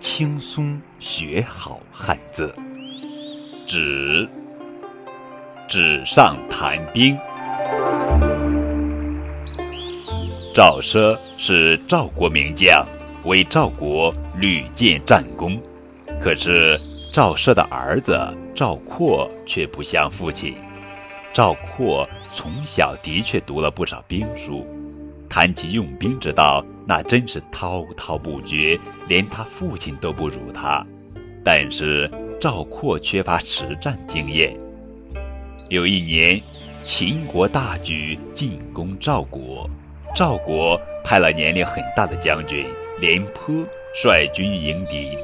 轻松学好汉字。纸，纸上谈兵。赵奢是赵国名将，为赵国屡建战功。可是赵奢的儿子赵括却不像父亲。赵括从小的确读了不少兵书。谈起用兵之道，那真是滔滔不绝，连他父亲都不如他。但是赵括缺乏实战经验。有一年，秦国大举进攻赵国，赵国派了年龄很大的将军廉颇率军迎敌。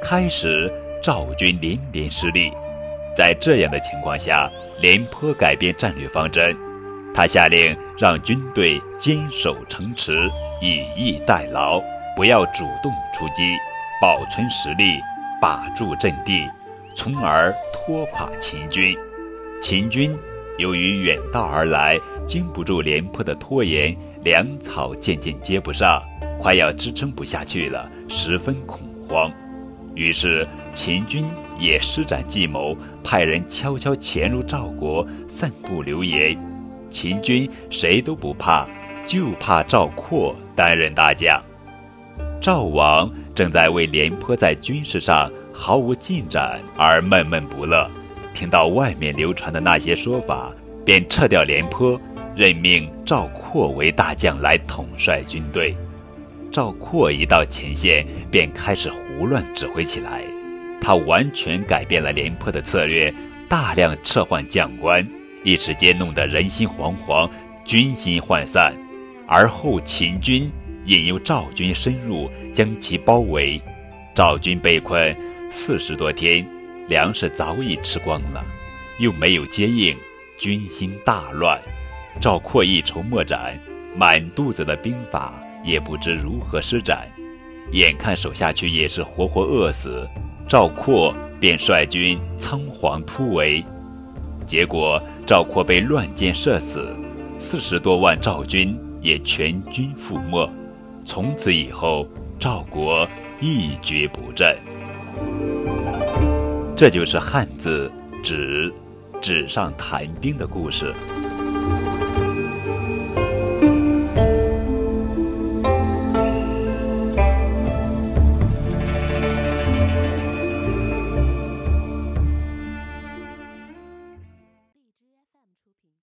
开始，赵军连连失利。在这样的情况下，廉颇改变战略方针。他下令让军队坚守城池，以逸待劳，不要主动出击，保存实力，把住阵地，从而拖垮秦军。秦军由于远道而来，经不住廉颇的拖延，粮草渐渐接不上，快要支撑不下去了，十分恐慌。于是秦军也施展计谋，派人悄悄潜入赵国，散布流言。秦军谁都不怕，就怕赵括担任大将。赵王正在为廉颇在军事上毫无进展而闷闷不乐，听到外面流传的那些说法，便撤掉廉颇，任命赵括为大将来统帅军队。赵括一到前线，便开始胡乱指挥起来，他完全改变了廉颇的策略，大量撤换将官。一时间弄得人心惶惶，军心涣散，而后秦军引诱赵军深入，将其包围。赵军被困四十多天，粮食早已吃光了，又没有接应，军心大乱。赵括一筹莫展，满肚子的兵法也不知如何施展，眼看手下去也是活活饿死，赵括便率军仓皇突围。结果赵括被乱箭射死，四十多万赵军也全军覆没。从此以后，赵国一蹶不振。这就是汉字“纸”，纸上谈兵的故事。